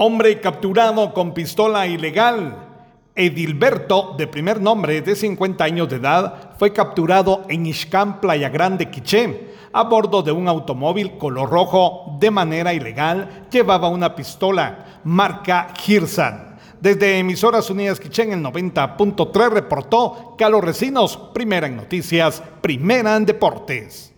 Hombre capturado con pistola ilegal. Edilberto, de primer nombre de 50 años de edad, fue capturado en Ixcán, Playa Grande, Quiché, a bordo de un automóvil color rojo de manera ilegal. Llevaba una pistola marca Girsan. Desde Emisoras Unidas Quiché en el 90.3 reportó Carlos Recinos, primera en noticias, primera en deportes.